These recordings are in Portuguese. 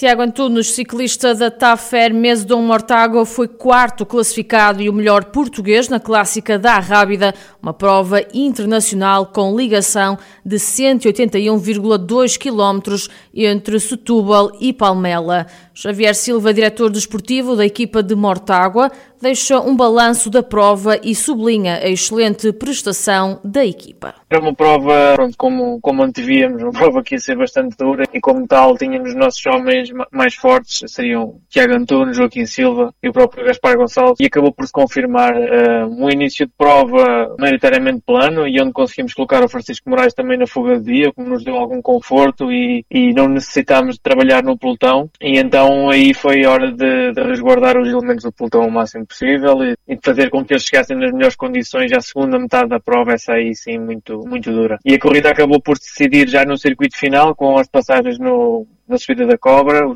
Tiago Antunes, ciclista da Tafer Mesdon Mortágua, foi quarto classificado e o melhor português na clássica da Rábida, uma prova internacional com ligação de 181,2 km entre Setúbal e Palmela. Xavier Silva, diretor desportivo da equipa de Mortágua, deixa um balanço da prova e sublinha a excelente prestação da equipa. Era uma prova, pronto, como, como antevíamos, uma prova que ia ser bastante dura e como tal tínhamos nossos homens mais fortes, seriam Tiago Antunes, Joaquim Silva e o próprio Gaspar Gonçalves e acabou por se confirmar uh, um início de prova maioritariamente plano e onde conseguimos colocar o Francisco Moraes também na fuga de dia, como nos deu algum conforto e, e não necessitámos de trabalhar no pelotão e então aí foi hora de, de resguardar os elementos do pelotão ao máximo possível e, e, fazer com que eles chegassem nas melhores condições. A segunda metade da prova, essa aí sim, muito, muito dura. E a corrida acabou por decidir já no circuito final, com as passagens no, na subida da Cobra,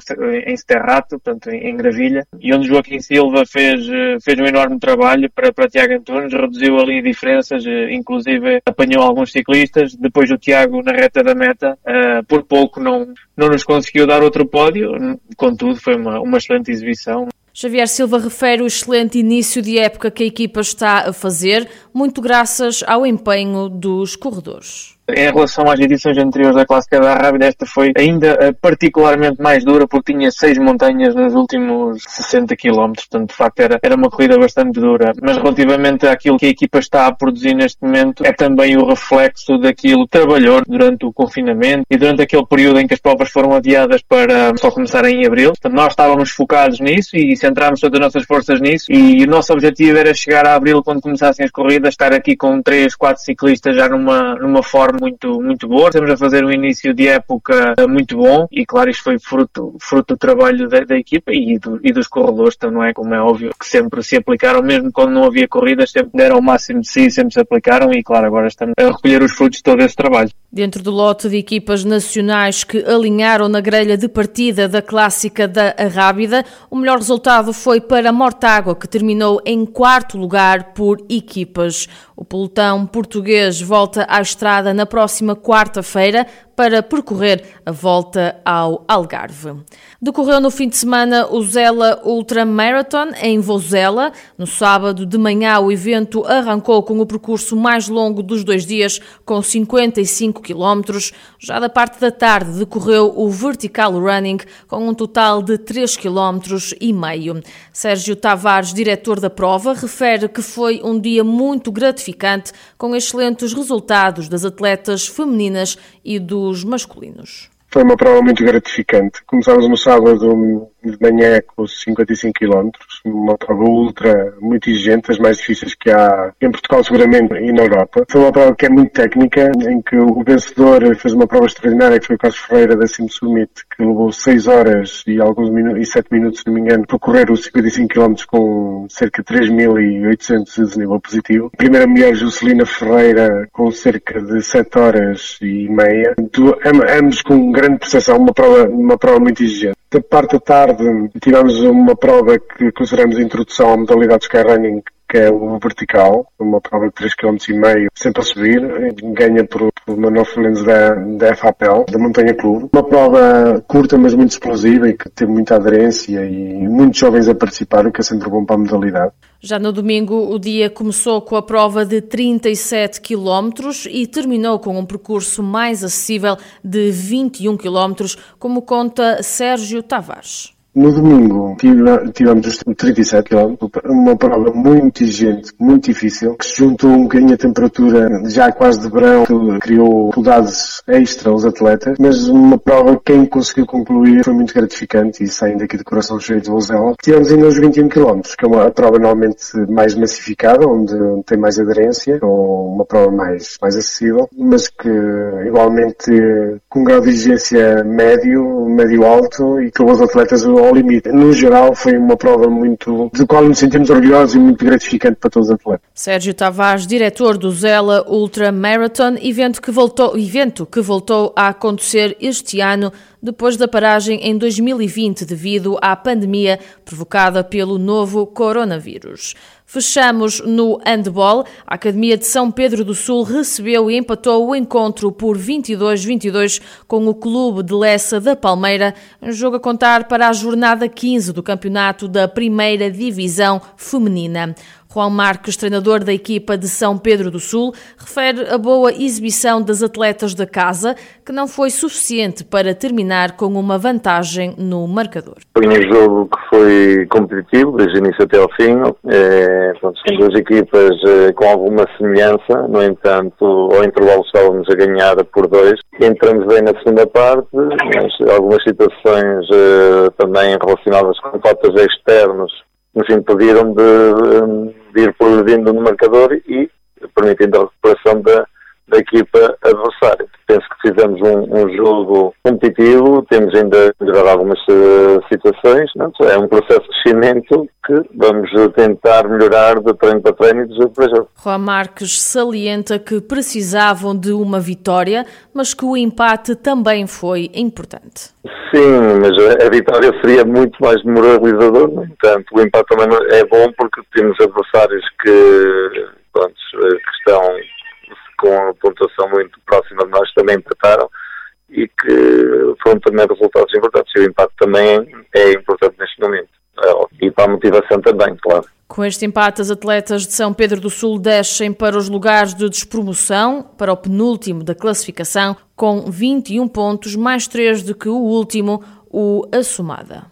em Sterrato, portanto, em Gravilha, e onde Joaquim Silva fez, fez um enorme trabalho para, para Tiago Antunes, reduziu ali diferenças, inclusive apanhou alguns ciclistas, depois o Tiago na reta da meta, uh, por pouco não, não nos conseguiu dar outro pódio, contudo foi uma, uma excelente exibição. Xavier Silva refere o excelente início de época que a equipa está a fazer, muito graças ao empenho dos corredores. Em relação às edições anteriores da Clássica da Rábida, esta foi ainda eh, particularmente mais dura porque tinha seis montanhas nos últimos 60 km, portanto, de facto, era, era uma corrida bastante dura. Mas relativamente àquilo que a equipa está a produzir neste momento, é também o reflexo daquilo que trabalhou durante o confinamento e durante aquele período em que as provas foram adiadas para só começarem em abril. Portanto, nós estávamos focados nisso e centrámos todas as nossas forças nisso e o nosso objetivo era chegar a abril quando começassem as corridas, estar aqui com três, quatro ciclistas já numa, numa forma muito, muito boa. Estamos a fazer um início de época muito bom e, claro, isto foi fruto, fruto do trabalho da, da equipa e, do, e dos corredores, então não é como é óbvio que sempre se aplicaram, mesmo quando não havia corridas, sempre deram o máximo de si, sempre se aplicaram e, claro, agora estamos a recolher os frutos de todo esse trabalho. Dentro do lote de equipas nacionais que alinharam na grelha de partida da clássica da Arrábida, o melhor resultado foi para Mortágua, que terminou em quarto lugar por equipas. O pelotão português volta à estrada na próxima quarta-feira para percorrer a volta ao Algarve. Decorreu no fim de semana o Zela Ultra Marathon em Vozela. No sábado de manhã, o evento arrancou com o percurso mais longo dos dois dias, com 55 km. Já da parte da tarde, decorreu o Vertical Running, com um total de 3 km e meio. Sérgio Tavares, diretor da prova, refere que foi um dia muito gratificante, com excelentes resultados das atletas femininas e dos masculinos. Foi uma prova muito gratificante. Começámos no sábado de manhã com 55 km, uma prova ultra muito exigente, as mais difíceis que há em Portugal seguramente e na Europa. Foi uma prova que é muito técnica, em que o vencedor fez uma prova extraordinária, que foi o Carlos Ferreira da Sim Summit, que levou 6 horas e alguns minutos, e 7 minutos, se não me engano, para correr os 55 km com cerca de 3.800 de desnível positivo. A primeira mulher, Juscelina Ferreira, com cerca de 7 horas e meia. Ambos com grande percepção, uma prova, uma prova muito exigente. Da parte da tarde tivemos uma prova que consideramos introdução à modalidade de Skyrunning, que é o vertical, uma prova de 3,5 km sempre a subir, ganha por, por Manuel Fernandes da, da FAPEL, da Montanha Clube. Uma prova curta, mas muito explosiva e que teve muita aderência e muitos jovens a participar, o que é sempre bom para a modalidade. Já no domingo, o dia começou com a prova de 37 km e terminou com um percurso mais acessível de 21 km, como conta Sérgio Tavares. No domingo tivemos os 37 km, uma prova muito exigente, muito difícil, que se juntou um bocadinho a temperatura já quase de verão, que criou dificuldades extra aos atletas, mas uma prova que quem conseguiu concluir foi muito gratificante e saindo aqui de coração cheio de Vozela. Tivemos ainda os 21 km, que é uma prova normalmente mais massificada, onde tem mais aderência, ou uma prova mais, mais acessível, mas que igualmente com um grau de exigência médio, médio alto e que os atletas ao limite. No geral, foi uma prova muito, de qual nos sentimos orgulhosos e muito gratificante para todos os atletas. Sérgio Tavares, diretor do Zela Ultra Marathon, evento que voltou, evento que voltou a acontecer este ano depois da paragem em 2020 devido à pandemia provocada pelo novo coronavírus. Fechamos no handball. A Academia de São Pedro do Sul recebeu e empatou o encontro por 22-22 com o Clube de Lessa da Palmeira, um jogo a contar para a jornada 15 do campeonato da Primeira Divisão Feminina. Juan Marques, treinador da equipa de São Pedro do Sul, refere a boa exibição das atletas da casa, que não foi suficiente para terminar com uma vantagem no marcador. Foi um jogo que foi competitivo, desde o início até ao fim. É, são duas equipas é, com alguma semelhança, no entanto, ao intervalo estávamos a ganhar por dois. Entramos bem na segunda parte, mas algumas situações é, também relacionadas com faltas externas nos impediram de, de ir progredindo no marcador e permitindo a recuperação da, da equipa adversária. Um, um jogo competitivo, temos ainda melhorar algumas uh, situações, não? é um processo de crescimento que vamos tentar melhorar de treino para treino e de jogo para jogo. Juan Marques salienta que precisavam de uma vitória, mas que o empate também foi importante. Sim, mas a vitória seria muito mais moralizador, no entanto, o empate também é bom porque temos adversários que, pronto, que estão com a pontuação muito próxima de nós também empataram e que foram também resultados importantes. E o empate também é importante neste momento. É, e para a motivação também, claro. Com este empate, as atletas de São Pedro do Sul descem para os lugares de despromoção, para o penúltimo da classificação, com 21 pontos, mais 3 do que o último, o Assumada.